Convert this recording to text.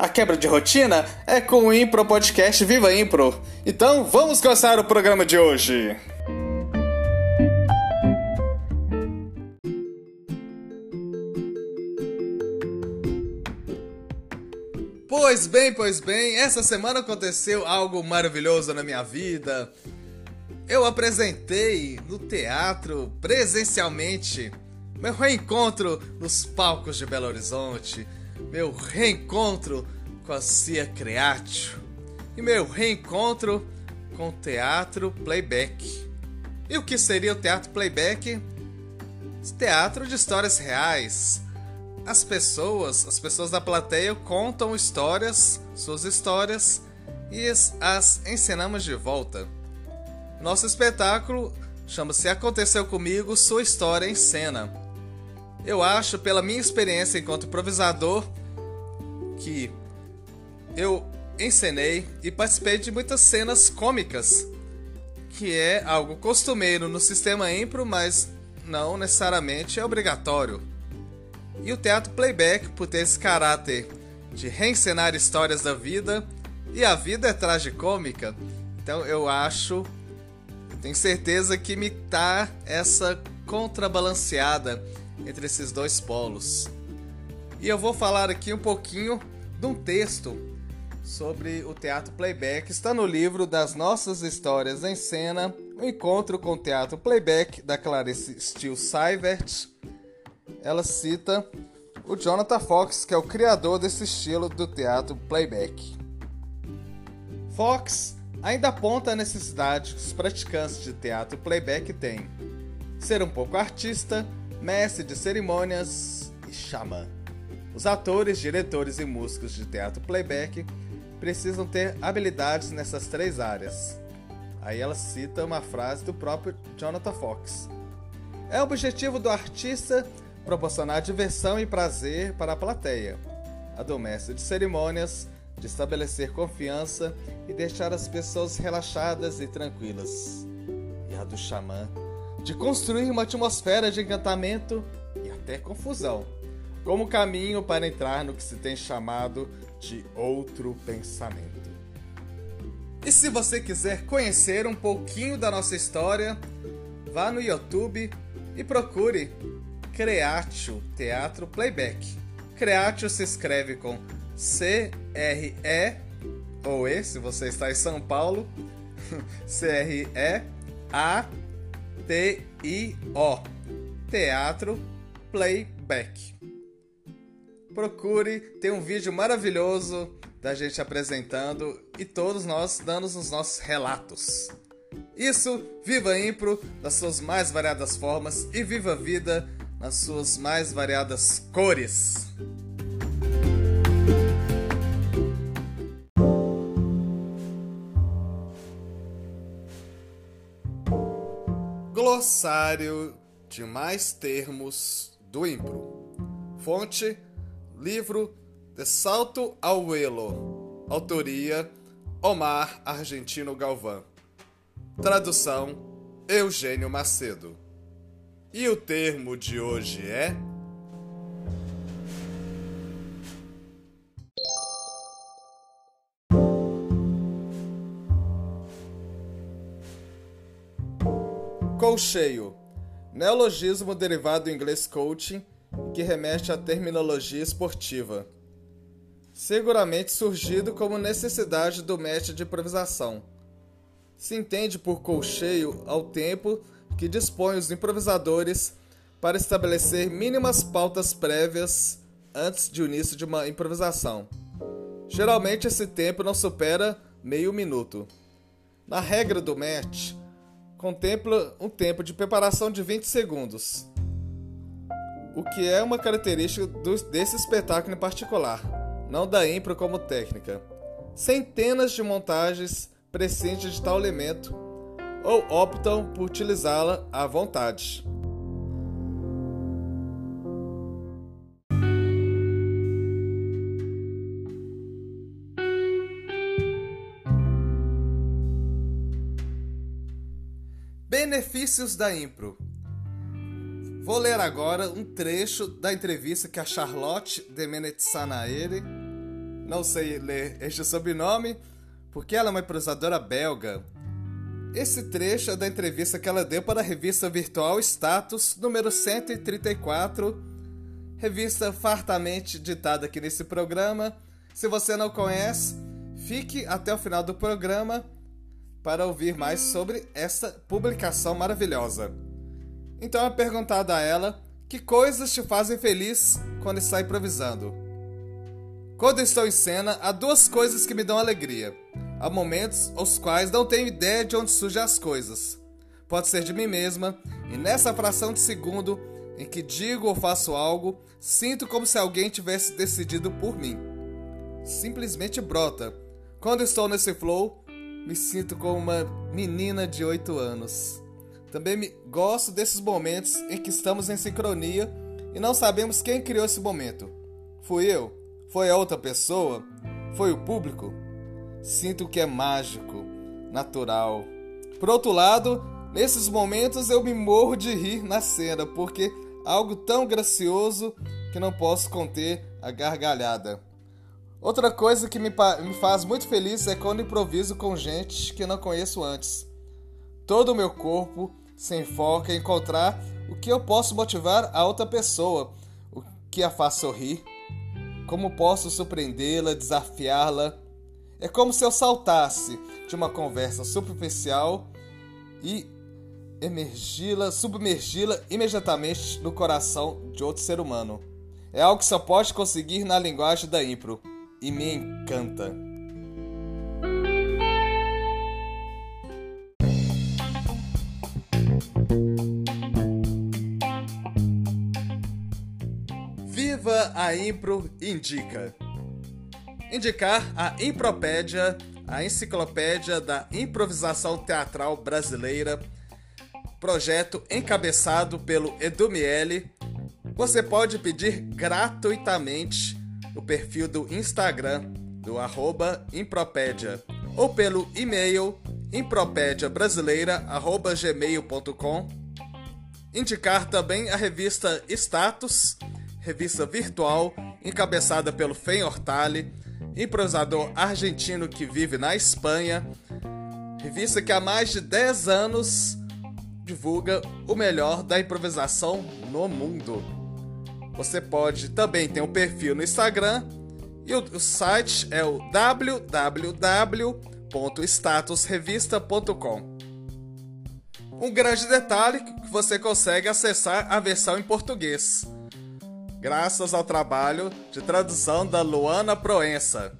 A quebra de rotina é com o Impro Podcast Viva Impro. Então vamos começar o programa de hoje. Pois bem, pois bem, essa semana aconteceu algo maravilhoso na minha vida. Eu apresentei no teatro presencialmente meu reencontro nos palcos de Belo Horizonte meu reencontro com a Cia Creatio e meu reencontro com o teatro playback. E o que seria o teatro playback? Teatro de histórias reais. As pessoas, as pessoas da plateia contam histórias, suas histórias, e as ensinamos de volta. Nosso espetáculo chama-se Aconteceu Comigo, Sua História em Cena. Eu acho, pela minha experiência enquanto improvisador, que eu encenei e participei de muitas cenas cômicas, que é algo costumeiro no sistema impro, mas não necessariamente é obrigatório. E o teatro playback, por ter esse caráter de reencenar histórias da vida, e a vida é tragicômica, então eu acho, eu tenho certeza que tá essa contrabalanceada entre esses dois polos. E eu vou falar aqui um pouquinho de um texto sobre o teatro playback. Está no livro das nossas histórias em cena, o encontro com o teatro playback da Clarice Steele Seivert. Ela cita o Jonathan Fox, que é o criador desse estilo do teatro playback. Fox ainda aponta a necessidade que os praticantes de teatro playback têm: ser um pouco artista, mestre de cerimônias e xamã. Os atores, diretores e músicos de teatro playback precisam ter habilidades nessas três áreas. Aí ela cita uma frase do próprio Jonathan Fox. É o objetivo do artista proporcionar diversão e prazer para a plateia. A do mestre de cerimônias de estabelecer confiança e deixar as pessoas relaxadas e tranquilas. E a do xamã de construir uma atmosfera de encantamento e até confusão como caminho para entrar no que se tem chamado de outro pensamento. E se você quiser conhecer um pouquinho da nossa história, vá no YouTube e procure Creatio Teatro Playback. Creatio se escreve com C-R-E ou E, se você está em São Paulo, C-R-E-A-T-I-O Teatro Playback procure, tem um vídeo maravilhoso da gente apresentando e todos nós dando os nossos relatos. Isso, viva Impro nas suas mais variadas formas e viva a vida nas suas mais variadas cores. Glossário de mais termos do Impro. Fonte Livro De Salto ao Elo. Autoria Omar Argentino Galvão. Tradução Eugênio Macedo. E o termo de hoje é. Colcheio. Neologismo derivado do inglês coaching que remete à terminologia esportiva. Seguramente surgido como necessidade do mestre de improvisação. Se entende por colcheio ao tempo que dispõe os improvisadores para estabelecer mínimas pautas prévias antes de o início de uma improvisação. Geralmente esse tempo não supera meio minuto. Na regra do match, contempla um tempo de preparação de 20 segundos, o que é uma característica desse espetáculo em particular. não da impro como técnica. Centenas de montagens prescindem de tal elemento ou optam por utilizá-la à vontade. Benefícios da impro. Vou ler agora um trecho da entrevista que a Charlotte de Menetsanaere, não sei ler este sobrenome, porque ela é uma improvisadora belga. Esse trecho é da entrevista que ela deu para a revista virtual Status, número 134, revista fartamente ditada aqui nesse programa. Se você não conhece, fique até o final do programa para ouvir mais sobre essa publicação maravilhosa. Então é perguntado a ela que coisas te fazem feliz quando está improvisando. Quando estou em cena, há duas coisas que me dão alegria. Há momentos os quais não tenho ideia de onde surgem as coisas. Pode ser de mim mesma, e nessa fração de segundo em que digo ou faço algo, sinto como se alguém tivesse decidido por mim. Simplesmente brota. Quando estou nesse flow, me sinto como uma menina de 8 anos. Também me... gosto desses momentos em que estamos em sincronia e não sabemos quem criou esse momento. Fui eu? Foi a outra pessoa? Foi o público? Sinto que é mágico, natural. Por outro lado, nesses momentos eu me morro de rir na cena, porque algo tão gracioso que não posso conter a gargalhada. Outra coisa que me, me faz muito feliz é quando improviso com gente que não conheço antes. Todo o meu corpo se enfoca em encontrar o que eu posso motivar a outra pessoa, o que a faz sorrir, como posso surpreendê-la, desafiá-la. É como se eu saltasse de uma conversa superficial e emergi-la, submergi-la imediatamente no coração de outro ser humano. É algo que só pode conseguir na linguagem da impro e me encanta. Viva a Impro Indica! Indicar a Impropédia, a enciclopédia da improvisação teatral brasileira, projeto encabeçado pelo Edu Miele. Você pode pedir gratuitamente no perfil do Instagram do arroba Impropédia ou pelo e-mail impropediabrasileira.gmail.com Indicar também a revista Status, revista virtual encabeçada pelo Fen Hortali, improvisador argentino que vive na Espanha, revista que há mais de 10 anos divulga o melhor da improvisação no mundo. Você pode também ter um perfil no Instagram e o, o site é o www.statusrevista.com. Um grande detalhe que você consegue acessar a versão em português, graças ao trabalho de tradução da Luana Proença.